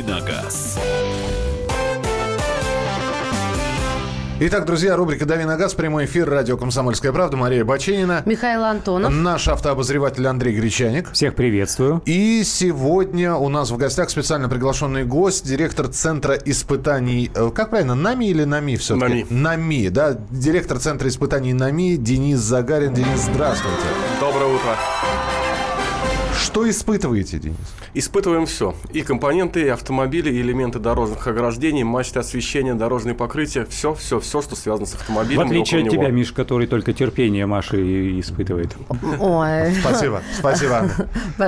«Дави на газ». Итак, друзья, рубрика «Дави на газ», прямой эфир, радио «Комсомольская правда», Мария Баченина. Михаил Антонов. Наш автообозреватель Андрей Гречаник. Всех приветствую. И сегодня у нас в гостях специально приглашенный гость, директор Центра испытаний, э, как правильно, НАМИ или НАМИ все-таки? НАМИ. НАМИ, да, директор Центра испытаний НАМИ Денис Загарин. Денис, здравствуйте. Доброе утро. Что испытываете, Денис? Испытываем все. И компоненты, и автомобили, и элементы дорожных ограждений, мачты освещения, дорожные покрытия. Все, все, все, что связано с автомобилем. В отличие от тебя, него. Миш, который только терпение Маши испытывает. Ой. Спасибо, спасибо.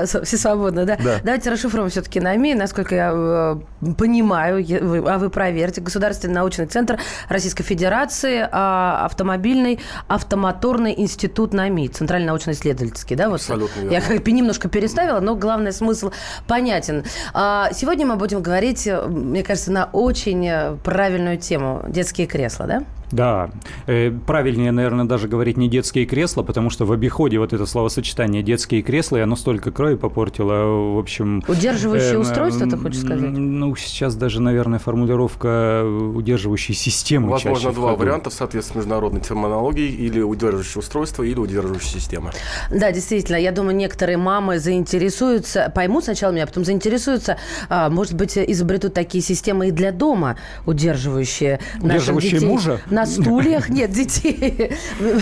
Все свободно, да? Да. Давайте расшифруем все-таки НАМИ. Насколько я э, понимаю, а вы проверьте, Государственный научный центр Российской Федерации, а, автомобильный автомоторный институт НАМИ, Центральный научно-исследовательский, да? Вот. Абсолютно Я как бы немножко переставила, но главный смысл понятен. А, Сегодня мы будем говорить, мне кажется, на очень э, правильную тему. Детские кресла, да? Да, э, правильнее, наверное, даже говорить не детские кресла, потому что в обиходе вот это словосочетание детские кресла, и оно столько крови попортило, в общем... Удерживающее эм, устройство, ты хочешь сказать? Ну, сейчас даже, наверное, формулировка удерживающей системы Возможно, два варианта в соответствии с международной терминологией. Или удерживающее устройство, или удерживающая система. Да, действительно, я думаю, некоторые мамы заинтересуются, поймут сначала меня, а потом заинтересуются, а, может быть, изобретут такие системы и для дома, удерживающие наших Удерживающие детей мужа? На стульях, нет, детей.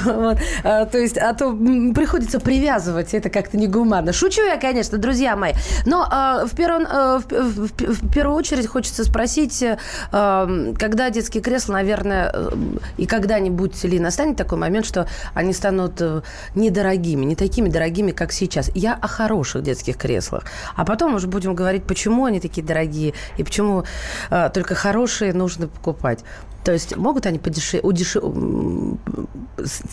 Вот. А, То есть, а то приходится привязывать, это как-то негуманно. Шучу я, конечно, друзья мои. Но а, в первую а, в в в первую очередь хочется спросить, а, когда детские кресла, наверное, э, и когда-нибудь ли настанет такой момент, что они станут э, недорогими, не такими дорогими, как сейчас. Я о хороших детских креслах. А потом уже будем говорить, почему они такие дорогие и почему э, только хорошие нужно покупать. То есть могут они подешевле,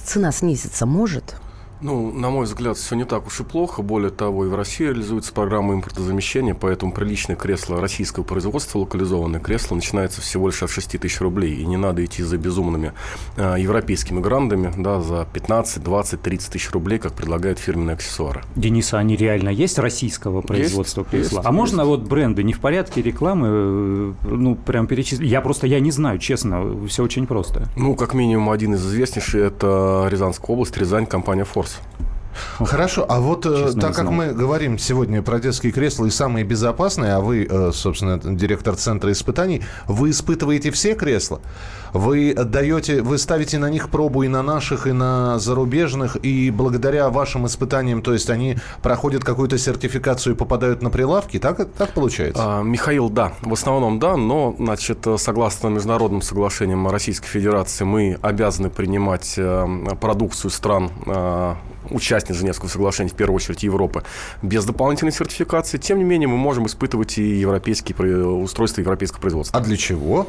цена снизится, может? Ну, на мой взгляд, все не так уж и плохо. Более того, и в России реализуется программа импортозамещения, поэтому приличное кресло российского производства, локализованное кресло, начинается всего лишь от 6 тысяч рублей. И не надо идти за безумными э, европейскими грандами да, за 15, 20, 30 тысяч рублей, как предлагают фирменные аксессуары. Дениса, они реально есть российского производства Есть, кресла? есть, а можно есть. вот бренды не в порядке рекламы, э, ну, прям перечислить? Я просто, я не знаю, честно, все очень просто. Ну, как минимум, один из известнейших – это Рязанская область, Рязань, компания «Форс». Хорошо, а вот э, Честно, так как мы говорим сегодня про детские кресла и самые безопасные, а вы, э, собственно, директор Центра испытаний, вы испытываете все кресла? Вы даете, вы ставите на них пробу и на наших, и на зарубежных, и благодаря вашим испытаниям, то есть они проходят какую-то сертификацию и попадают на прилавки, так, так получается? А, Михаил, да, в основном да, но, значит, согласно международным соглашениям Российской Федерации, мы обязаны принимать э, продукцию стран э, участниц Женевского соглашения, в первую очередь Европы, без дополнительной сертификации. Тем не менее, мы можем испытывать и европейские устройства европейского производства. А для чего?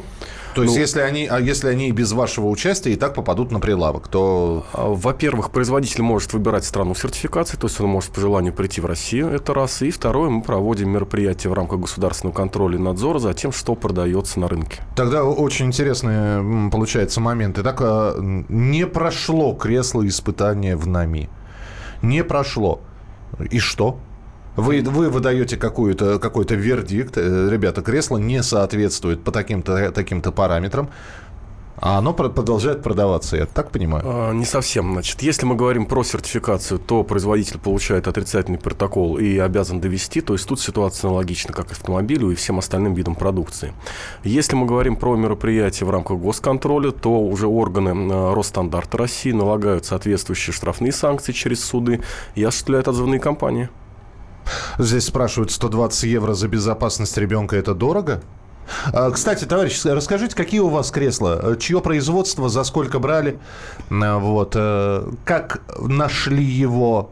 То есть, Ну- если они, а если они и без вашего участия и так попадут на прилавок, то А, Во-первых, производитель может выбирать страну сертификации, то есть он может по желанию прийти в Россию, это раз. И второе, мы проводим мероприятия в рамках государственного контроля и надзора за тем, что продается на рынке. Тогда очень интересный получается момент. Итак, э, не прошло кресло испытания в НАМИ. Не прошло. И что? Вы, вы выдаете какую-то, какой-то вердикт. э, Ребята, кресло не соответствует по таким-то таким параметрам. А оно про- продолжает продаваться, я так понимаю. А, Не совсем. Значит, если мы говорим про сертификацию, то производитель получает отрицательный протокол и обязан довести. То есть тут ситуация аналогична как автомобилю и всем остальным видам продукции. Если мы говорим про мероприятия в рамках госконтроля, то уже органы э, Росстандарта России налагают соответствующие штрафные санкции через суды и осуществляют отзывные кампании. Здесь спрашивают, 120 евро за безопасность ребенка это дорого? А, Кстати, товарищ, расскажите, какие у вас кресла? Э, Чье производство, за сколько брали? Вот. э, Как нашли его?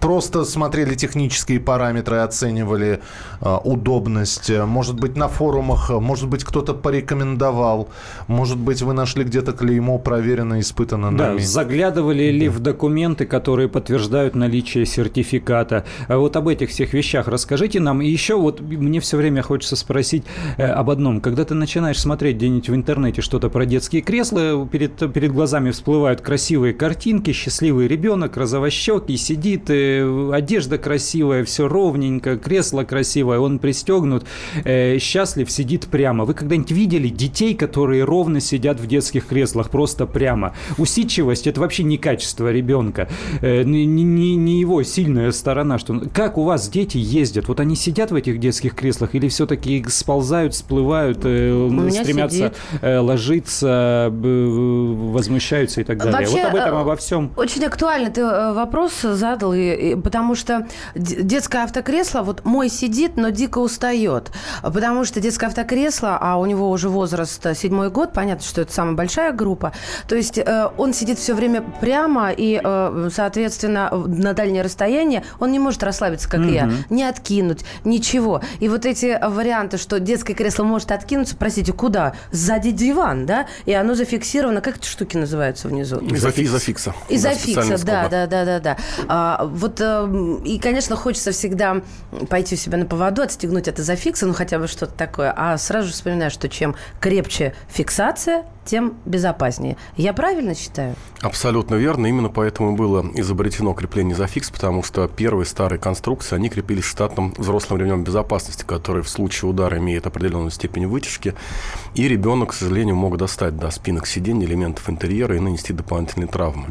Просто смотрели технические параметры, оценивали э, удобность. Может быть, на форумах, может быть, кто-то порекомендовал. Может быть, вы нашли где-то клеймо проверено, испытано Да, нами. заглядывали ли в документы, которые подтверждают наличие сертификата. А Вот об этих всех вещах расскажите нам. И еще вот мне все время хочется спросить э, об одном. Когда ты начинаешь смотреть где-нибудь в интернете что-то про детские кресла, перед, перед глазами всплывают красивые картинки, счастливый ребенок, розовощекий, высокий, сидит, э, одежда красивая, все ровненько, кресло красивое, он пристегнут, э, счастлив, сидит прямо. Вы когда-нибудь видели детей, которые ровно сидят в детских креслах, просто прямо? Усидчивость – это вообще не качество ребенка, э, не, не, не его сильная сторона. Что... Как у вас дети ездят? Вот они сидят в этих детских креслах или все-таки сползают, всплывают, стремятся сидит. ложиться, возмущаются и так далее? Вообще, вот об этом, обо всем. Очень актуальный ты э, вопрос задал, и, и, потому что детское автокресло, вот мой сидит, но дико устает. Потому что детское автокресло, а у него уже возраст э, седьмой год, понятно, что это самая большая группа. То есть э, он сидит все время прямо, и, э, соответственно, на дальнее расстояние он не может расслабиться, как mm-hmm. я, не откинуть, ничего. И вот эти варианты, что детское кресло может откинуться, простите, куда? Сзади диван, да? И оно зафиксировано. Как эти штуки называются внизу? Изофикса, Изофикса да, да, да, да, да. А, вот, э, и, конечно, хочется всегда пойти у себя на поводу, отстегнуть от изофикса, ну, хотя бы что-то такое. А сразу же вспоминаю, что чем крепче фиксация, тем безопаснее. Я правильно считаю? Абсолютно верно. Именно поэтому было изобретено крепление зафикс, потому что первые старые конструкции, они крепились штатным взрослым ремнем безопасности, который в случае удара имеет определенную степень вытяжки, и ребенок, к сожалению, мог достать до спинок сидений, элементов интерьера и нанести дополнительные травмы.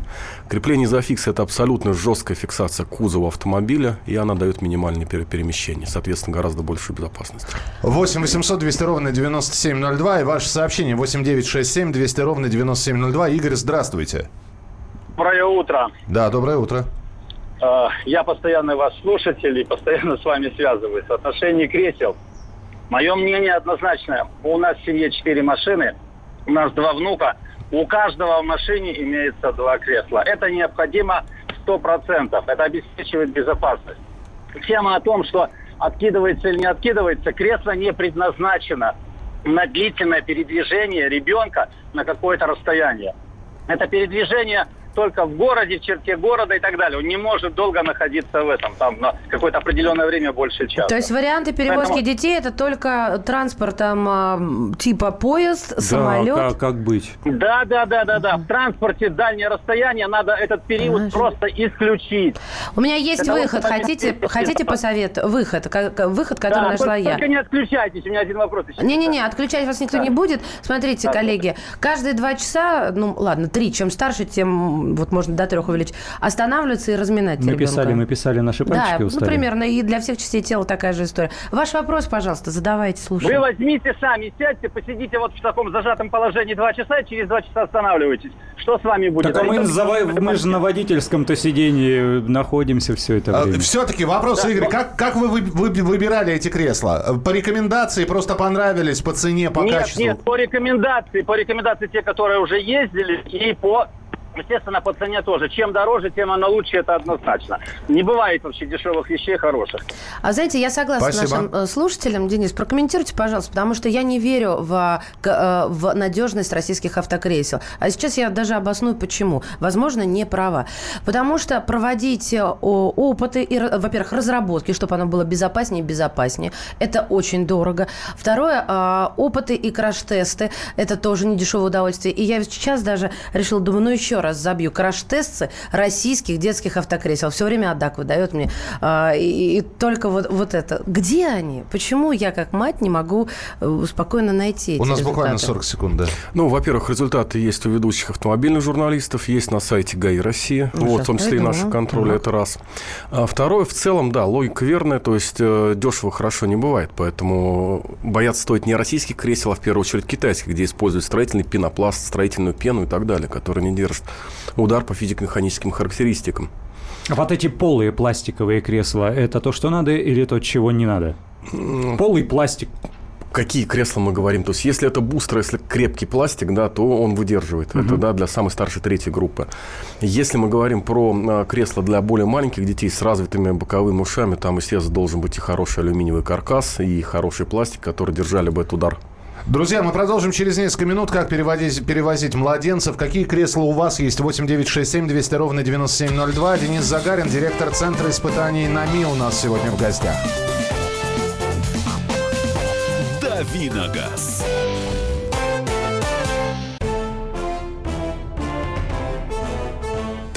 Крепление зафикс – это абсолютно жесткая фиксация кузова автомобиля, и она дает минимальное перемещение, соответственно, гораздо большую безопасность. 8 800 200 ровно 9702 и ваше сообщение 8 9 6 7 200 ровно 9702. Игорь, здравствуйте. Доброе утро. Да, доброе утро. А, я постоянный ваш слушатель и постоянно с вами связываюсь. В отношении кресел. Мое мнение однозначное. У нас в семье четыре машины, у нас два внука. У каждого в машине имеется два кресла. Это необходимо сто процентов. Это обеспечивает безопасность. Тема о том, что откидывается или не откидывается, кресло не предназначено на длительное передвижение ребенка на какое-то расстояние. Это передвижение только в городе, в черте города и так далее. Он не может долго находиться в этом, там, на какое-то определенное время больше часа. То есть варианты перевозки Поэтому... детей это только транспортом а, типа поезд, да, самолет? Как, как быть? Да, да, да, да, да. В транспорте дальнее расстояние надо этот период Конечно. просто исключить. У меня есть Это выход. Хотите, хотите посовет? Выход, выход, который да, нашла только, я. Только не отключайтесь, у меня один вопрос. Не-не-не, отключать вас никто да. не будет. Смотрите, да, коллеги, да. каждые два часа, ну ладно, три, чем старше, тем вот можно до трех увеличить, останавливаться и разминать мы ребенка. Писали, мы писали наши пальчики Да, устали. ну, примерно. И для всех частей тела такая же история. Ваш вопрос, пожалуйста, задавайте, слушайте. Вы возьмите сами, сядьте, посидите вот в таком зажатом положении два часа, и через два часа останавливайтесь. Что с вами будет? Так а мы, за... мы же на водительском-то сидении находимся все это а, время. Все-таки вопрос, да, Игорь, но... как, как вы, вы, вы выбирали эти кресла? По рекомендации просто понравились, по цене, по нет, качеству? Нет, по рекомендации, по рекомендации те, которые уже ездили, и по Естественно, по цене тоже. Чем дороже, тем оно лучше, это однозначно. Не бывает вообще дешевых вещей хороших. А знаете, я согласна Спасибо. с нашим э, слушателям. Денис, прокомментируйте, пожалуйста, потому что я не верю в, э, в надежность российских автокресел. А сейчас я даже обосную, почему. Возможно, не права. Потому что проводить э, опыты, и, во-первых, разработки, чтобы оно было безопаснее и безопаснее, это очень дорого. Второе, опыты и краш-тесты, это тоже не дешевое удовольствие. И я сейчас даже решила, думаю, ну еще раз забью краш-тесты российских детских автокресел. Все время Адак выдает мне. А, и, и только вот, вот это. Где они? Почему я, как мать, не могу э, спокойно найти эти У нас результаты? буквально 40 секунд, да. Ну, во-первых, результаты есть у ведущих автомобильных журналистов, есть на сайте ГАИ России. Ну, вот, в том числе и наши контроли, это раз. А второе, в целом, да, логика верная, то есть э, дешево хорошо не бывает, поэтому бояться стоит не российских кресел, а в первую очередь китайских, где используют строительный пенопласт, строительную пену и так далее, которые не держат удар по физико-механическим характеристикам. Вот эти полые пластиковые кресла, это то, что надо или то, чего не надо? Полый пластик. Какие кресла мы говорим? То есть, если это бустер, если крепкий пластик, да, то он выдерживает. Угу. Это да, для самой старшей третьей группы. Если мы говорим про а, кресла для более маленьких детей с развитыми боковыми ушами, там, естественно, должен быть и хороший алюминиевый каркас, и хороший пластик, который держали бы этот удар Друзья, мы продолжим через несколько минут, как перевозить, перевозить младенцев. Какие кресла у вас есть? 8 9 6 7 200 ровно 9702. Денис Загарин, директор Центра испытаний НАМИ у нас сегодня в гостях.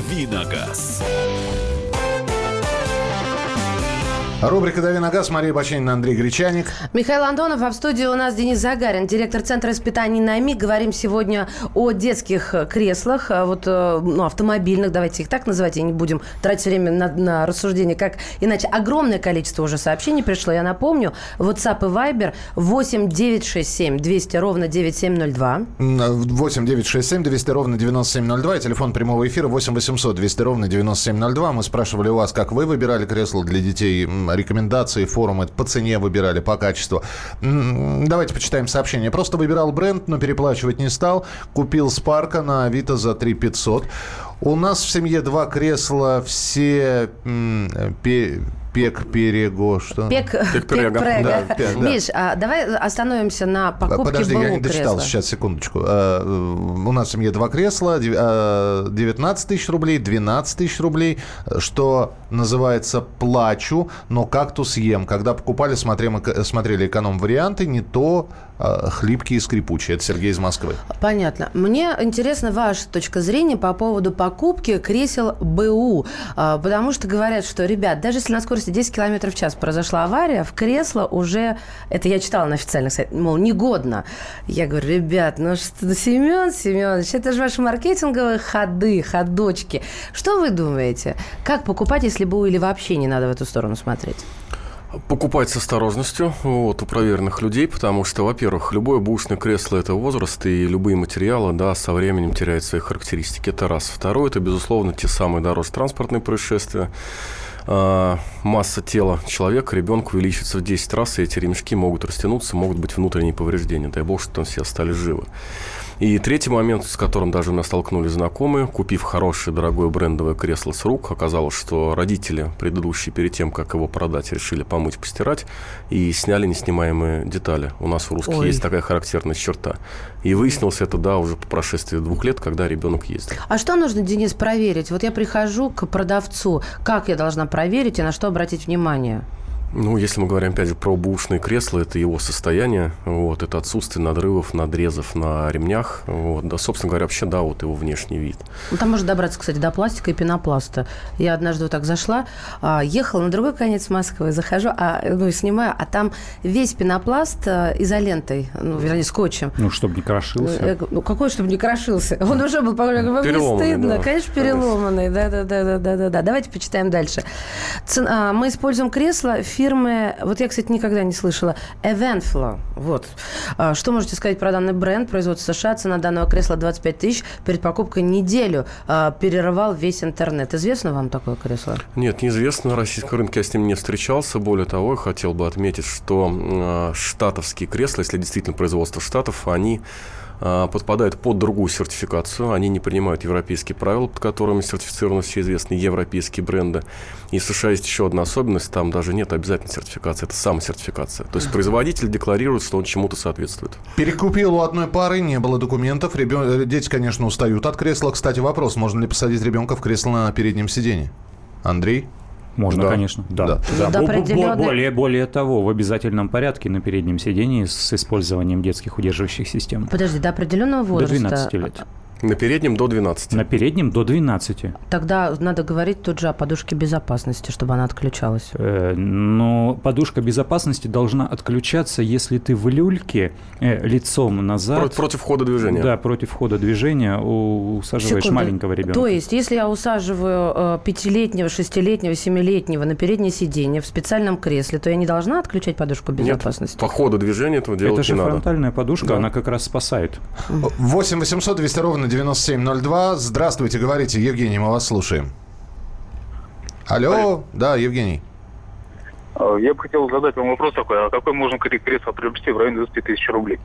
Давиногаз. Рубрика «Дави на газ». Мария Баченина, Андрей Гречаник. Михаил Антонов, а в студии у нас Денис Загарин, директор Центра испытаний НАМИ. Говорим сегодня о детских креслах, а вот, э, ну, автомобильных, давайте их так называть, и не будем тратить время на, на рассуждение, как иначе. Огромное количество уже сообщений пришло, я напомню. WhatsApp и Viber 8 967 200 ровно 9702. 8 967 200 ровно 9702. И телефон прямого эфира 8 800 200 ровно 9702. Мы спрашивали у вас, как вы выбирали кресло для детей рекомендации форумы по цене выбирали, по качеству. Давайте почитаем сообщение. Просто выбирал бренд, но переплачивать не стал. Купил Спарка на Авито за 3 500. У нас в семье два кресла, все Пек Перего, что? Пек, пек Прега. Да, пек, да. Миш, а давай остановимся на покупке Подожди, БУ я не дочитал, кресла. сейчас, секундочку. А, у нас в семье два кресла, 19 тысяч рублей, 12 тысяч рублей, что называется «плачу, но кактус ем». Когда покупали, смотрели, смотрели эконом-варианты, не то хлипкие и скрипучие. Это Сергей из Москвы. Понятно. Мне интересна ваша точка зрения по поводу покупки кресел БУ. А, потому что говорят, что, ребят, даже если на скорости 10 км в час произошла авария, в кресло уже, это я читала на официальных сайтах, мол, негодно. Я говорю, ребят, ну что, Семен Семенович, это же ваши маркетинговые ходы, ходочки. Что вы думаете? Как покупать, если БУ или вообще не надо в эту сторону смотреть? Покупать с осторожностью вот, у проверенных людей, потому что, во-первых, любое бушное кресло – это возраст, и любые материалы да, со временем теряют свои характеристики. Это раз. Второе – это, безусловно, те самые дорожно-транспортные происшествия. А, масса тела человека, ребенка увеличится в 10 раз, и эти ремешки могут растянуться, могут быть внутренние повреждения. Дай бог, что там все остались живы. И третий момент, с которым даже у меня столкнулись знакомые, купив хорошее, дорогое брендовое кресло с рук, оказалось, что родители предыдущие, перед тем, как его продать, решили помыть, постирать и сняли неснимаемые детали. У нас у русских Ой. есть такая характерная черта. И выяснилось это, да, уже по прошествии двух лет, когда ребенок ездил. А что нужно, Денис, проверить? Вот я прихожу к продавцу, как я должна проверить и на что обратить внимание? Ну, если мы говорим, опять же, про бушные кресла, это его состояние, вот, это отсутствие надрывов, надрезов на ремнях, вот, да, собственно говоря, вообще, да, вот его внешний вид. Ну, там можно добраться, кстати, до пластика и пенопласта. Я однажды вот так зашла, а, ехала на другой конец Москвы, захожу, а, ну, снимаю, а там весь пенопласт а, изолентой, ну, вернее, скотчем. Ну, чтобы не крошился. Ну, какой, чтобы не крошился? Он уже был, вам не стыдно? Да. Конечно, переломанный, да-да-да-да-да. Давайте почитаем дальше. Цена, мы используем кресло фирмы, вот я, кстати, никогда не слышала, Eventflow. Вот. А, что можете сказать про данный бренд? Производство США, цена данного кресла 25 тысяч. Перед покупкой неделю а, перерывал весь интернет. Известно вам такое кресло? Нет, неизвестно. На российском рынке я с ним не встречался. Более того, хотел бы отметить, что а, штатовские кресла, если действительно производство штатов, они подпадают под другую сертификацию. Они не принимают европейские правила, под которыми сертифицированы все известные европейские бренды. И в США есть еще одна особенность, там даже нет обязательной сертификации, это самосертификация. То есть производитель декларирует, что он чему-то соответствует. Перекупил у одной пары, не было документов. Ребен... Дети, конечно, устают от кресла. Кстати, вопрос, можно ли посадить ребенка в кресло на переднем сиденье? Андрей? Можно, да. конечно. Да. Да. Да. Да. Определенный... Более, более того, в обязательном порядке на переднем сидении с использованием детских удерживающих систем. Подожди, до определенного возраста. До 12 лет. На переднем до 12. На переднем до 12. Тогда надо говорить тут же о подушке безопасности, чтобы она отключалась. Э, но подушка безопасности должна отключаться, если ты в люльке э, лицом назад. Против, против хода движения. Да, против хода движения усаживаешь Секунду. маленького ребенка. То есть, если я усаживаю э, пятилетнего, шестилетнего, семилетнего на переднее сиденье в специальном кресле, то я не должна отключать подушку безопасности? Нет, по ходу движения этого делать Это же не фронтальная надо. подушка, да. она как раз спасает. 8 800 200 ровно 9702. Здравствуйте, говорите, Евгений, мы вас слушаем. Алло, да, Евгений. А, я бы хотел задать вам вопрос такой, а какой можно кресло приобрести в районе 20 тысяч рублей?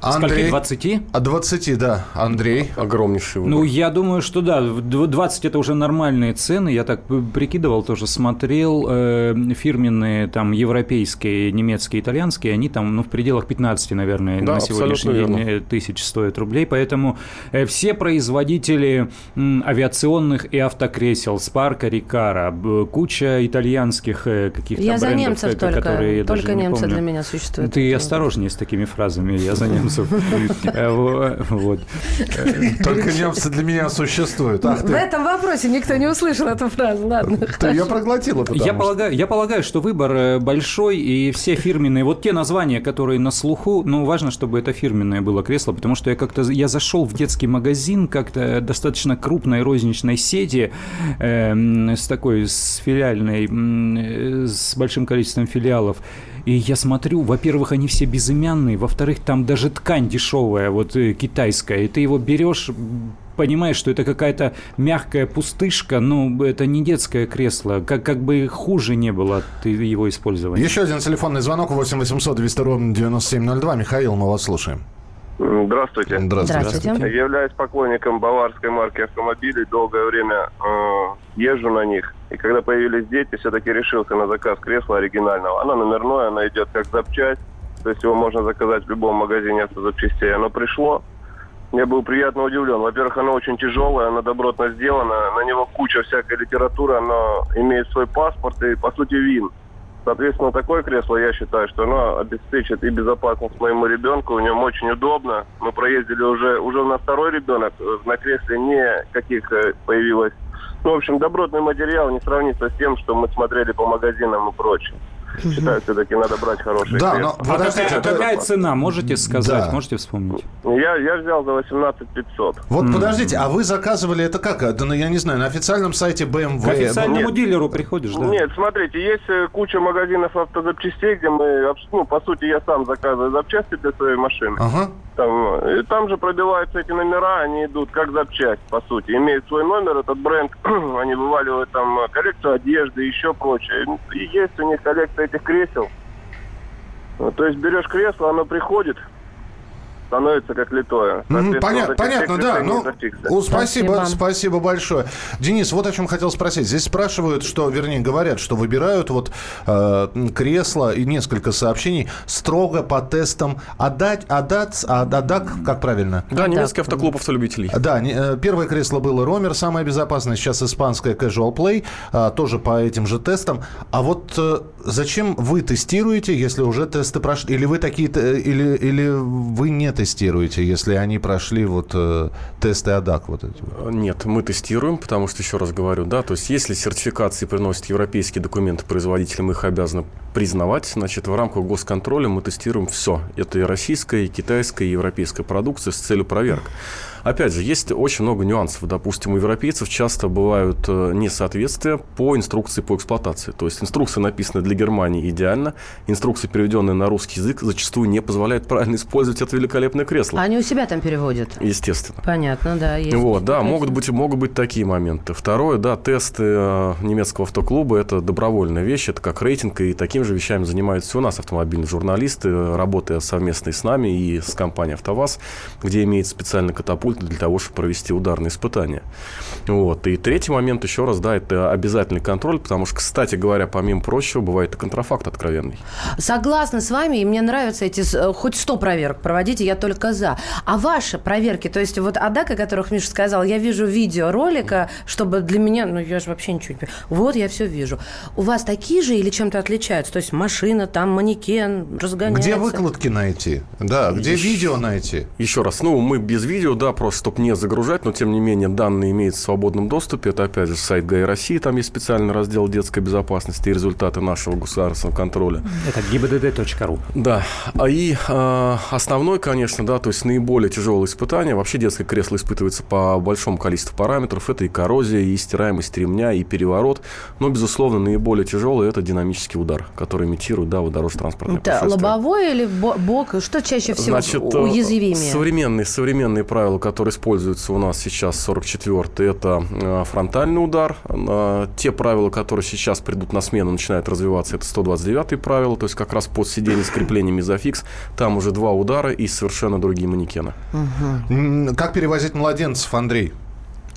Андрей. Скольки, 20? От 20, да. Андрей. Огромнейший выбор. Ну, я думаю, что да, в 20 это уже нормальные цены. Я так прикидывал, тоже смотрел. Э, фирменные там европейские, немецкие, итальянские, они там ну, в пределах 15, наверное, Да, на сегодняшний день верно. э, тысяч стоят рублей. Поэтому э, все производители м, авиационных и автокресел, Спарка, Рикара, куча итальянских э, каких-то Я за брендов, немцев э, только. которые Только не немцы помню. для меня существуют. Ты осторожнее с такими фразами, я за немцев. Э, во- Вот. Только немцы для меня существуют. Ах В ты. этом вопросе никто не услышал эту фразу. Ладно. Ты ее проглотила, Я что- полагаю, я полагаю, что выбор э, большой, и все фирменные, вот те названия, которые на слуху, ну, важно, чтобы это фирменное было кресло, потому что я как-то, я зашел в детский магазин как-то достаточно крупной розничной сети, эм, с такой, с филиальной, э, с большим количеством филиалов, и я смотрю, во-первых, они все безымянные, во-вторых, там даже ткань дешевая, вот э, китайская, и ты его берешь, понимаешь, что это какая-то мягкая пустышка, но это не детское кресло, как, как бы хуже не было от его использования. Еще один телефонный звонок 8 800 200 ровно 9702. Михаил, мы вас слушаем. Здравствуйте. Здравствуйте. Здравствуйте. Являюсь поклонником баварской марки автомобилей. Долгое время э, езжу на них. И когда появились дети, все-таки решился на заказ кресла оригинального. Оно номерное, оно идет как запчасть. То есть его можно заказать в любом магазине автозапчастей. Оно пришло. Я был приятно удивлен. Во-первых, оно очень тяжелое, оно добротно сделано. На него куча всякой литературы. Оно имеет свой паспорт и, по сути, ВИН. Соответственно, такое кресло, я считаю, что оно обеспечит и безопасность моему ребенку. В нем очень удобно. Мы проездили уже, уже у нас второй ребенок. э, На кресле никаких э, появилось. Ну, в общем, добротный материал не сравнится с тем, что мы смотрели по магазинам и прочее. Считаю, все-таки надо брать хорошие Да, кресла. но подождите, какая, какая цена, можете сказать, Да. можете вспомнить? Я, я взял за 18 500. Вот подождите, а вы заказывали это как? Да, ну, я не знаю, на официальном сайте BMW? К официальному Нет. дилеру приходишь, да? Нет, смотрите, есть э, куча магазинов автозапчастей, где мы, ну, по сути, я сам заказываю запчасти для своей машины. Ага. Там, э, и там же пробиваются эти номера, они идут как запчасть, по сути. Имеет свой номер, этот бренд, они вываливают там э, коллекцию одежды и еще прочее. И есть у них коллекция этих кресел. То есть берешь кресло, оно приходит, становится как литое. Соответственно, Понятно, понятно, да. Ну, зафиксировать. у- спасибо, Спасибо. спасибо большое. Денис, вот о чем хотел спросить. Здесь спрашивают, что, вернее, говорят, что выбирают вот э, кресло и несколько сообщений строго по тестам АДАТ, АДАТ, АДАДАК, как правильно? Да, немецкий автоклуб автолюбителей. Да, не- э, первое кресло было Ромер, самое безопасное. Сейчас испанское Casual Play, а, тоже по этим же тестам. А вот э, зачем вы тестируете, если уже тесты прошли? Или вы такие, те- или, или вы не тестируете, если они прошли вот э, тесты АДАК вот эти? вот? Нет, мы тестируем, потому что, еще раз говорю, да, то есть если сертификации приносят европейские документы производители, мы их обязаны признавать, значит, в рамках госконтроля мы тестируем все. Это и российская, и китайская, и европейская продукция с целью проверок. Опять же, есть очень много нюансов. Допустим, у европейцев часто бывают э, несоответствия по инструкции по эксплуатации. То есть инструкция написана для Германии идеально, инструкция, переведенная на русский язык, зачастую не позволяет правильно использовать это великолепное кресло. Они у себя там переводят. Естественно. Понятно, да. есть. Вот, да, могут быть, могут быть такие моменты. Второе, да, тесты э, немецкого автоклуба – это добровольная вещь, это как рейтинг, и такими же вещами занимаются у нас автомобильные журналисты, э, работая совместно с нами, и с компанией «АвтоВАЗ», где имеется специальный катапульт для того, чтобы провести ударные испытания. Вот. И третий момент, еще раз, да, это обязательный контроль, потому что, кстати говоря, помимо прочего, бывает и контрафакт откровенный. Согласна с вами, и мне нравятся эти, э, хоть 100 проверок проводите, я только за. А ваши проверки, то есть вот АДАК, о которых Миша сказал, я вижу видео ролика, чтобы для меня, ну я же вообще ничего не понимаю. Вот я все вижу. У вас такие же или чем-то отличаются? То есть машина, там манекен, разгоняется? Где выкладки найти? Да, где Ищ- видео найти? Еще раз, ну, мы без видео, да, просто чтобы не загружать, но тем не менее данные имеются в свободном доступе. Это, опять же, сайт ГАИ России, там есть специальный раздел детской безопасности и результаты нашего государственного контроля. Это gibdd.ru. Да, а и э, основной, конечно, да, то есть наиболее тяжелые испытания. Вообще детское кресло испытывается по большому количеству параметров. Это и коррозия, и стираемость ремня, и переворот. Но, безусловно, наиболее тяжелый – это динамический удар, который имитирует, да, вот дорожно-транспортное Это лобовой или бок? Что чаще всего Значит, э, уязвимее? Современные, современные правила, которые используются у нас сейчас, 44-й, это э, фронтальный удар. Те правила, которые сейчас придут на смену, начинают развиваться, это 129-е правило, то есть как раз под сиденье с креплением изофикс. Там уже два удара и совершенно другие манекены. Угу. Как перевозить младенцев, Андрей?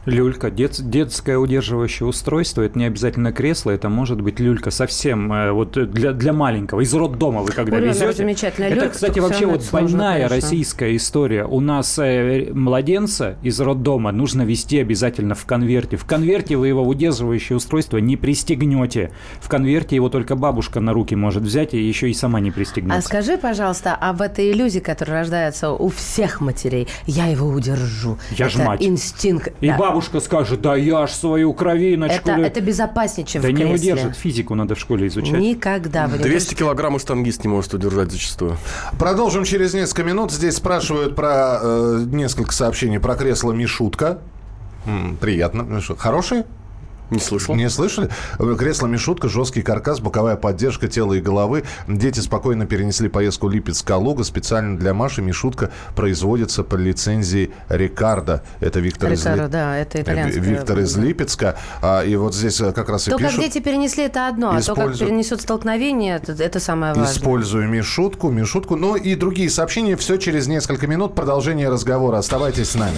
Люлька, дет, детское удерживающее устройство, это не обязательно кресло, это может быть люлька совсем э, вот для, для маленького, из роддома вы когда Ой, везете. Это, кстати, вообще вот больная конечно. российская история. У нас э, младенца из роддома нужно вести обязательно в конверте. В конверте вы его удерживающее устройство не пристегнете. В конверте его только бабушка на руки может взять и еще и сама не пристегнется. А скажи, пожалуйста, об этой иллюзии, которая рождается у всех матерей. Я его удержу. Я это ж мать. инстинкт. И да. Бабушка скажет, да я ж свою кровиночку. Это, это безопаснее, чем да в кресле. не удержит. Физику надо в школе изучать. Никогда. Вы 200 килограмм штангист не может удержать зачастую. Продолжим через несколько минут. Здесь спрашивают про э, несколько сообщений про кресло Мишутка. М, приятно. Ну хорошие? Не слышал. Не слышали? Кресло Мишутка, жесткий каркас, боковая поддержка тела и головы. Дети спокойно перенесли поездку Липецк-Калуга. Специально для Маши Мишутка производится по лицензии Рикардо. Это Виктор Рикардо, из Ли... да, это итальянская. Виктор из Липецка. А, и вот здесь э, как раз и то, пишут... как дети перенесли, это одно. А то, как перенесут столкновение, это, это самое важное. Использую Мишутку, Мишутку. Ну и другие сообщения. Все через несколько минут. Продолжение разговора. Оставайтесь с нами.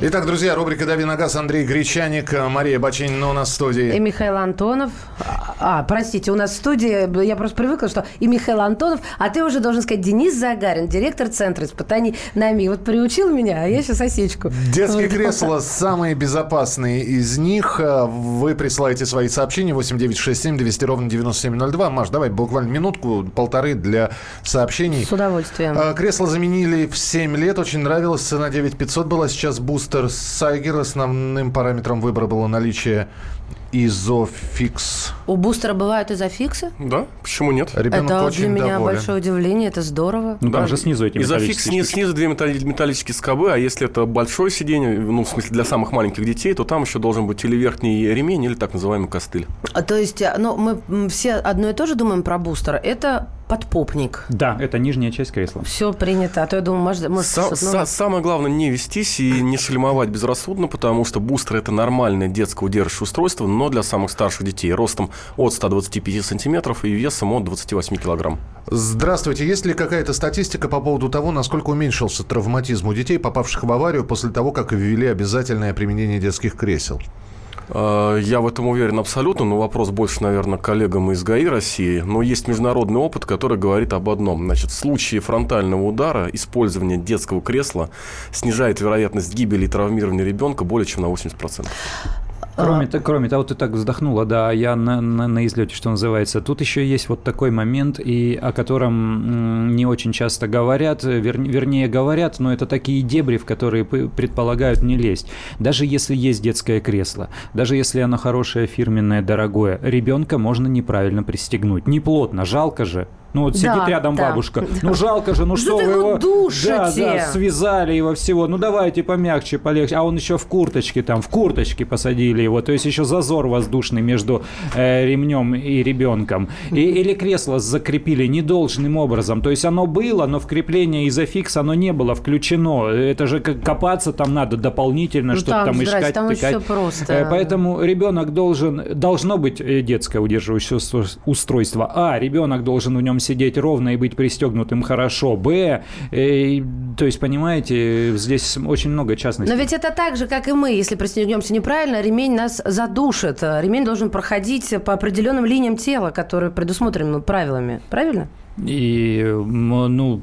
Итак, друзья, рубрика «Дави на газ». Андрей Гречаник, Мария Бачинина у нас в студии. И Михаил Антонов. А, простите, у нас в студии, я просто привыкла, что и Михаил Антонов, а ты уже должен сказать Денис Загарин, директор Центра испытаний НАМИ. Вот приучил меня, а я сейчас осечку. Детские кресла самые безопасные из них. Вы присылаете свои сообщения 8967 200 ровно 9702. Маш, давай буквально минутку, полторы для сообщений. С удовольствием. А, кресло заменили в 7 лет. Очень нравилось. Цена 9500 была. Сейчас буст Бустер Siger основным параметром выбора было наличие изофикс. У бустера бывают изофиксы? Да, почему нет? Ребенок это очень для меня доволен. большое удивление, это здорово. Ну, там да. же снизу эти Изофикс снизу, снизу две металлические скобы, а если это большое сиденье, ну, в смысле для самых маленьких детей, то там еще должен быть или верхний ремень, или так называемый костыль. А, то есть, ну, мы все одно и то же думаем про бустер. Это подпопник. Да, это нижняя часть кресла. Все принято. А то я думаю, может... может Са- са- самое главное не вестись и не шельмовать безрассудно, потому что бустер – это нормальное детское удерживающее устройство, но для самых старших детей. Ростом от 125 сантиметров и весом от 28 килограмм. Здравствуйте. Есть ли какая-то статистика по поводу того, насколько уменьшился травматизм у детей, попавших в аварию после того, как ввели обязательное применение детских кресел? А, я в этом уверен абсолютно, но вопрос больше, наверное, коллегам из ГАИ России. Но есть международный опыт, который говорит об одном. Значит, в случае фронтального удара использование детского кресла снижает вероятность гибели и травмирования ребенка более чем на 80%. Кроме, а... кроме того, ты так вздохнула, да, я на, на, на излете, что называется. Тут еще есть вот такой момент, и о котором не очень часто говорят, вер, вернее говорят, но это такие дебри, в которые предполагают не лезть. Даже если есть детское кресло, даже если оно хорошее, фирменное, дорогое, ребенка можно неправильно пристегнуть. Не плотно, жалко же. Ну вот Да, сидит рядом да, бабушка. да. Ну жалко же, ну Да что ты вы его душите. Да, да, связали его всего. Ну давайте помягче, полегче. А он еще в курточке там, в курточке посадили его. То есть еще зазор воздушный между э, ремнем и ребенком. И, или кресло закрепили недолжным образом. То есть оно было, но в крепление изофикс оно не было включено. Это же как копаться там надо дополнительно, Ну, что-то там, там искать, там тыкать. всё просто. Э, Поэтому ребенок должен, должно быть э, детское удерживающее устрой- устройство. А, ребенок должен в нем сидеть ровно и быть пристегнутым хорошо. Б, э, то есть, понимаете, здесь очень много частностей. Но ведь это так же, как и мы. Если пристегнемся неправильно, ремень нас задушит. Ремень должен проходить по определенным линиям тела, которые предусмотрены правилами. Правильно? И, ну,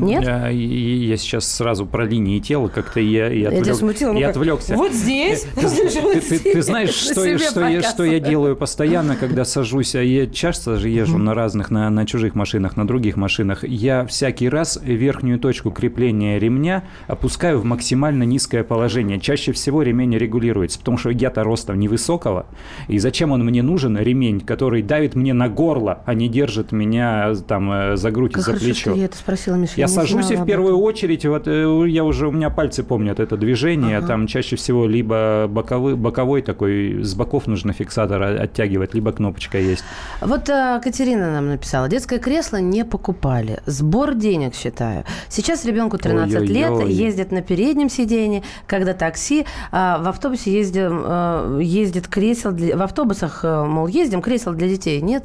Нет? Я, я сейчас сразу про линии тела как-то я, Я отвлек- смутила. Ну и как? отвлекся. Вот здесь. Ты, ты- ты- ты знаешь, На что, я- что, я, что я делаю постоянно, когда сажусь, а я часто же езжу на разных, на, на чужих машинах, на других машинах, я всякий раз верхнюю точку крепления ремня опускаю в максимально низкое положение. Чаще всего ремень регулируется, потому что я-то ростом невысокого, и зачем он мне нужен, ремень, который давит мне на горло, а не держит меня там э, за грудь Как и за хорошо, плечо. я это спросила, Миша. Я не сажусь и знала в об первую этом. очередь, вот э, я уже, у меня пальцы помнят это движение, Ага. там чаще всего либо боковой, боковой такой, с боков нужно фиксатор оттягивать, либо кнопочка есть. Вот э, Катерина нам написала. Детское кресло не покупали. Сбор денег, считаю. Сейчас ребенку 13 лет, Ой-ой-ой. ездит на переднем сиденье, когда такси. а в автобусе ездим, ездит кресел. Для... В автобусах, мол, ездим, кресел для детей нет.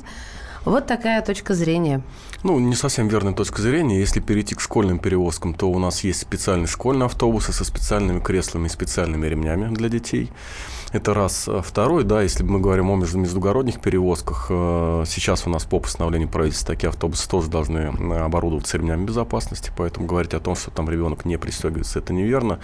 Вот такая точка зрения. Ну, не совсем верная точка зрения. Если перейти к школьным перевозкам, то у нас есть специальные школьные автобусы со специальными креслами и специальными ремнями для детей. Это раз. А Второй, да, если мы говорим о между- междугородних перевозках, э, сейчас у нас по постановлению правительства такие автобусы тоже должны э, оборудоваться ремнями безопасности, поэтому говорить о том, что там ребенок не пристегивается, это неверно.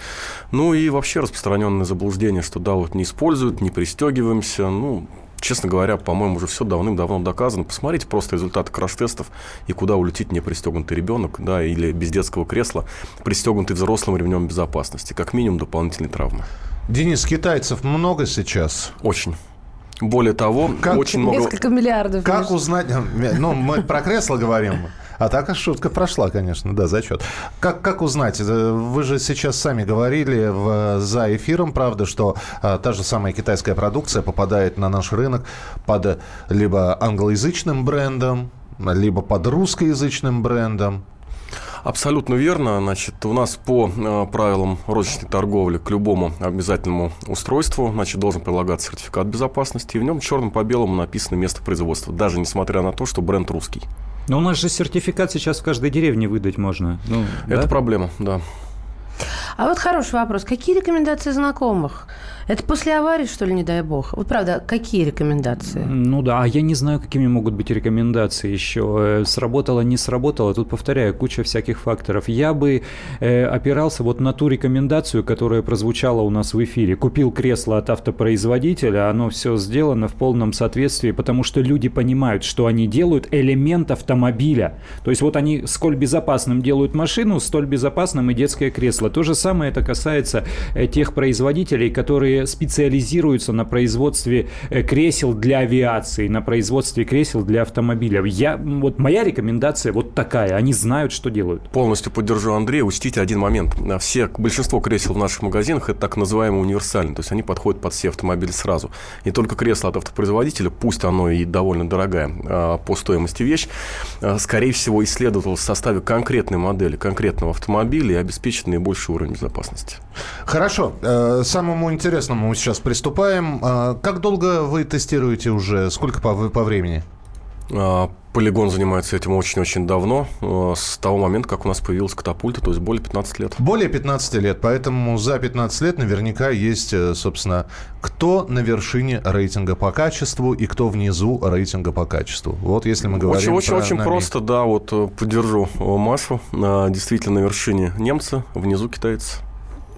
Ну и вообще распространенное заблуждение, что да, вот не используют, не пристегиваемся, ну, Честно говоря, по-моему, уже все давным-давно доказано. Посмотрите просто результаты краш-тестов и куда улетит не пристегнутый ребенок, да, или без детского кресла, пристегнутый взрослым ремнем безопасности. Как минимум дополнительные травмы. Денис, китайцев много сейчас? Очень. Более того, Как- очень много... Несколько миллиардов. Как узнать... Ну, мы про кресло говорим. А так шутка прошла, конечно, да, зачет. Как, как узнать? Это Вы же сейчас сами говорили в, за эфиром, правда, что а, та же самая китайская продукция попадает на наш рынок под либо англоязычным брендом, либо под русскоязычным брендом. Абсолютно верно. Значит, у нас по э, правилам розничной торговли к любому обязательному устройству значит, должен прилагаться сертификат безопасности, и в нем черным по белому написано место производства, даже несмотря на то, что бренд русский. Но у нас же сертификат сейчас в каждой деревне выдать можно. Ну, Это да? проблема, да. А вот хороший вопрос. Какие рекомендации знакомых? Это после аварии, что ли, не дай бог? Вот правда, какие рекомендации? Ну да, а я не знаю, какими могут быть рекомендации еще. Э, Сработало, не сработало. Тут, повторяю, куча всяких факторов. Я бы э, опирался вот на ту рекомендацию, которая прозвучала у нас в эфире. Купил кресло от автопроизводителя, оно все сделано в полном соответствии, потому что люди понимают, что они делают элемент автомобиля. То есть вот они сколь безопасным делают машину, столь безопасным и детское кресло. То же самое это касается э, тех производителей, которые специализируются на производстве э, кресел для авиации, на производстве кресел для автомобиля. Я, вот моя рекомендация вот такая. Они знают, что делают. Полностью поддержу Андрея. Учтите один момент. Все, большинство кресел в наших магазинах это так называемые универсальные. То есть они подходят под все автомобили сразу. И только кресло от автопроизводителя, пусть оно и довольно дорогая а, по стоимости вещь, а, скорее всего, исследовалось в составе конкретной модели, конкретного автомобиля и обеспечит наибольший уровень безопасности. Хорошо. Э, Самому интересному мы сейчас приступаем. Э, Как долго вы тестируете уже? Сколько по, по времени? А, Полигон занимается этим очень-очень давно, а, с того момента, как у нас появилась катапульта, то есть более 15 лет. Более 15 лет, поэтому за 15 лет наверняка есть, э, собственно, кто на вершине рейтинга по качеству и кто внизу рейтинга по качеству. Вот если мы говорим Очень-очень про очень НАМИ. просто, да, вот э, поддержу э, Машу. А, Действительно, на вершине немцы, внизу китайцы.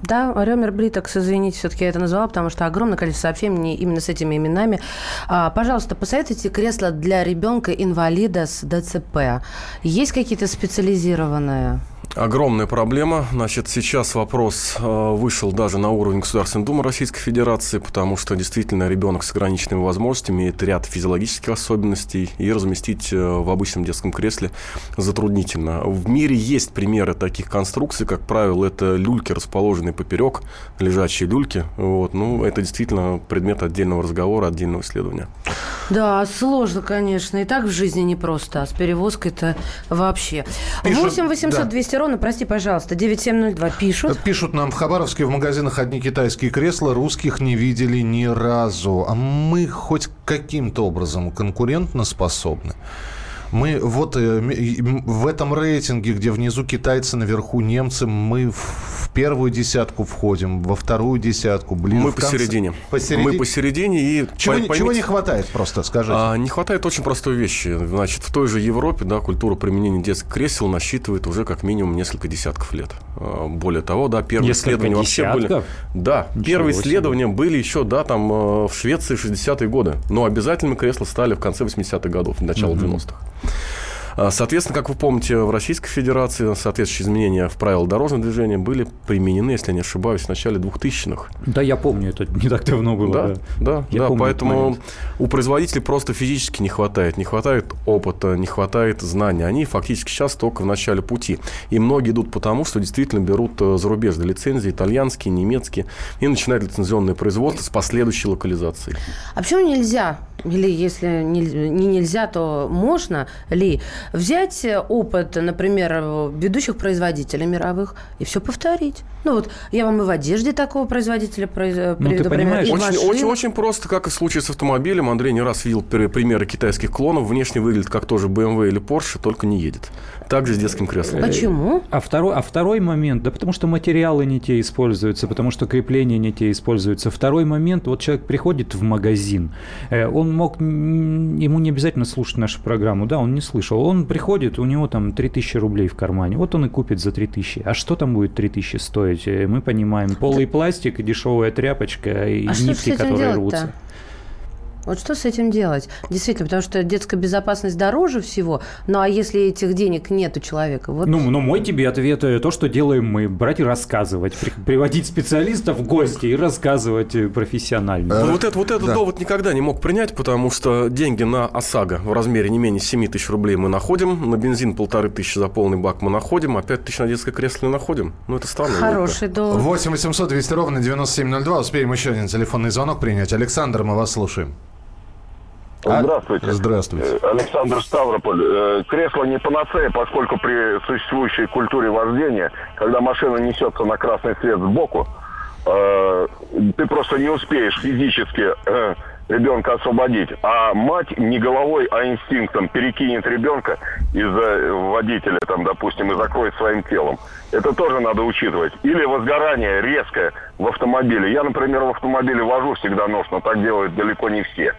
Да, Römer Britax, извините, все-таки я это назвала, потому что огромное количество сообщений именно с этими именами. А, пожалуйста, посоветуйте кресло для ребенка-инвалида с ДЦП. Есть какие-то специализированные? Огромная проблема. Значит, сейчас вопрос э, вышел даже на уровень Государственной Думы Российской Федерации, потому что действительно ребенок с ограниченными возможностями имеет ряд физиологических особенностей, и разместить э, в обычном детском кресле затруднительно. В мире есть примеры таких конструкций, как правило, это люльки, расположенные поперек, лежачие люльки. Вот. Ну, это действительно предмет отдельного разговора, отдельного исследования. Да, сложно, конечно. И так в жизни непросто, а с перевозкой-то вообще. Пишут, 8 800 да. 200 ровно, прости, пожалуйста, 9702 пишут. Пишут нам в Хабаровске в магазинах одни китайские кресла, русских не видели ни разу. А мы хоть каким-то образом конкурентно способны. Мы вот э, в этом рейтинге, где внизу китайцы, наверху немцы, мы в первую десятку входим, во вторую десятку, блин. Мы конце- посередине. Посередине. Мы посередине и Чего, пой- не- чего поймите- не хватает просто, скажите. А, не хватает очень простой вещи. Значит, в той же Европе да, культура применения детских кресел насчитывает уже как минимум несколько десятков лет. А, Более того, да, первые Несколько исследования вообще были... десятков? Да, Ничего первые себе. исследования были еще, да, там э, в Швеции 60-е годы. Но обязательными кресла стали в конце 80-х годов, начало 90-х. А, Соответственно, как вы помните, в Российской Федерации соответствующие изменения в правила дорожного движения были применены, если я не ошибаюсь, в начале 2000-х. Да, я помню, это не так давно было. Да, да. да, Я да, помню поэтому у производителей просто физически не хватает. Не хватает опыта, не хватает знаний. Они фактически сейчас только в начале пути. И многие идут потому, что действительно берут э, зарубежные лицензии, итальянские, немецкие, и начинают лицензионное производство с последующей локализацией. А почему нельзя, или если не, не нельзя, то можно ли взять опыт, например, ведущих производителей мировых и все повторить? Ну вот я вам и в одежде такого производителя произ... э, Ну, ты приведу понимаешь, Очень, очень, очень просто, как и в случае с автомобилем. Андрей не раз видел примеры китайских клонов. Внешне выглядит как тоже BMW или Porsche, только не едет. Также с детским креслом. Почему? А второй, а второй момент, да потому что материалы не те используются, потому что крепления не те используются. Второй момент, вот человек приходит в магазин, э, он мог, ему не обязательно слушать нашу программу, да, он не слышал. Он приходит, у него там 3000 рублей в кармане, вот он и купит за 3000. А что там будет 3000 стоить? Э, Мы понимаем, полый пластик, дешевая тряпочка и А что с нитки, этим которые рвутся. Вот что с этим делать? Действительно, потому что детская безопасность дороже всего. Ну а если этих денег нет у человека? Вот Ну, ну, мой тебе ответ э, то, что делаем мы. Брать и рассказывать. При- Приводить специалистов в гости и рассказывать э, профессионально. Ну, вот, это, вот этот Да. довод никогда не мог принять, потому что деньги на ОСАГО в размере не менее 7 тысяч рублей мы находим, на бензин полторы тысячи за полный бак мы находим, а 5 тысяч на детское кресло не находим. Ну, это странно. хороший довод. 8 800 200 ровно 9702. Успеем еще один телефонный звонок принять. Александр, мы вас слушаем. А- Здравствуйте. Здравствуйте. Э, Александр Ставрополь. Э, Кресло не панацея, поскольку при существующей культуре вождения, когда машина несется на красный свет сбоку, э, ты просто не успеешь физически ребенка освободить. А мать не головой, а инстинктом перекинет ребенка из-за водителя, там, допустим, и закроет своим телом. Это тоже надо учитывать. Или возгорание резкое в автомобиле. Я, например, в автомобиле вожу всегда нож, но так делают далеко не все.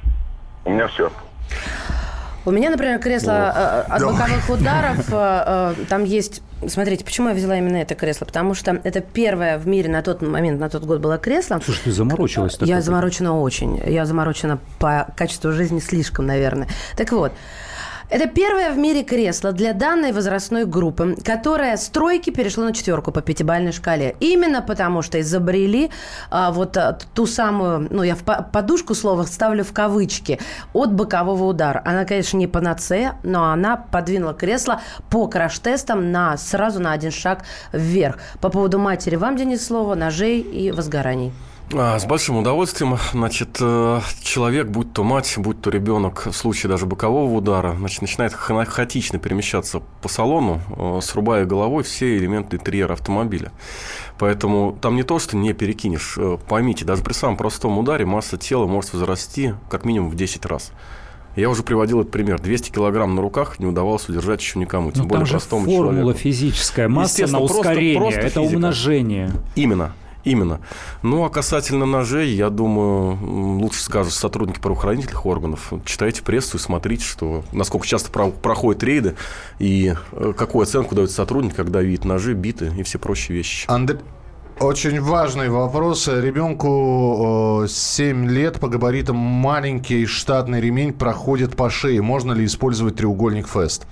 У меня все. У меня, например, кресло э, от Да. боковых ударов, э, э, там есть... Смотрите, почему я взяла именно это кресло? Потому что это первое в мире на тот момент, на тот год было кресло. Слушай, ты заморочилась Я заморочена очень. Я заморочена по качеству жизни слишком, наверное. Так вот, это первое в мире кресло для данной возрастной группы, которое с тройки перешло на четверку по пятибалльной шкале. Именно потому, что изобрели а, вот а, ту самую, ну, я в по- подушку слова ставлю в кавычки, от бокового удара. Она, конечно, не панацея, но она подвинула кресло по краш-тестам на, сразу на один шаг вверх. По поводу матери вам, Денис, слово, ножей и возгораний. А, С большим удовольствием. Значит, э, человек, будь то мать, будь то ребенок, в случае даже бокового удара, значит, начинает ха- хаотично перемещаться по салону, э, срубая головой все элементы интерьера автомобиля. Поэтому там не то, что не перекинешь. Э, Поймите, даже при самом простом ударе масса тела может возрасти как минимум в 10 раз. Я уже приводил этот пример. 200 килограмм на руках не удавалось удержать еще никому, тем Ну, более там же простому формула человеку. физическая, масса на просто- ускорение, просто это физика. умножение. Именно. Именно. Ну, а касательно ножей, я думаю, лучше скажут сотрудники правоохранительных органов. Читайте прессу и смотрите, что, насколько часто про- проходят рейды и э, какую оценку дают сотрудник, когда видит ножи, биты и все прочие вещи. Андрей, очень важный вопрос. Ребенку 7 лет по габаритам маленький штатный ремень проходит по шее. Можно ли использовать треугольник Фест?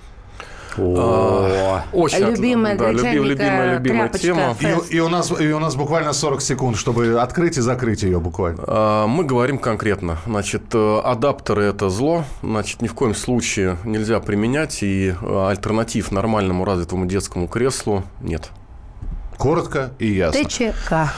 А, Очень от- Любимая да, любим- любимая, любимая тряпочка. тема. И, и у нас, и у нас буквально 40 секунд, чтобы открыть и закрыть ее буквально. А, Мы говорим конкретно. Значит, э, адаптеры – это зло. Значит, ни в коем случае нельзя применять, и э, альтернатив нормальному развитому детскому креслу нет. Коротко и ясно. ТЧК.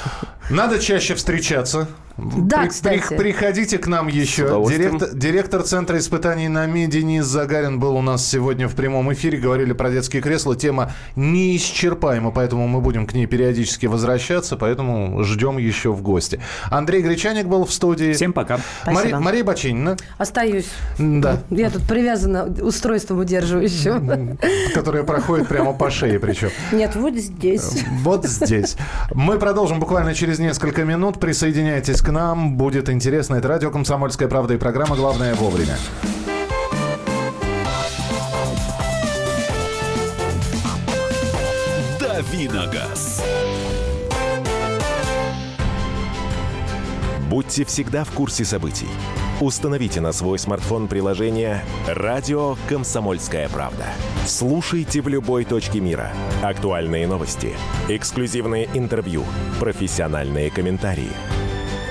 Надо чаще встречаться. Да, кстати. приходите к нам еще. Директор, директор Центра испытаний на МИ Денис Загарин был у нас сегодня в прямом эфире. Говорили про детские кресла. Тема неисчерпаема, поэтому мы будем к ней периодически возвращаться. Поэтому ждем еще в гости. Андрей Гречаник был в студии. Всем пока. Мари- Спасибо. Мария Бочинина, Остаюсь. да, Я тут привязана устройством удерживающим. которая проходит прямо по шее причем. Нет, вот здесь. Вот здесь. Мы продолжим буквально через несколько минут. Присоединяйтесь к нам. Будет интересно. Это радио «Комсомольская правда» и программа «Главное вовремя». Давиногаз. Будьте всегда в курсе событий. Установите на свой смартфон приложение «Радио Комсомольская правда». Слушайте в любой точке мира. Актуальные новости, эксклюзивные интервью, профессиональные комментарии.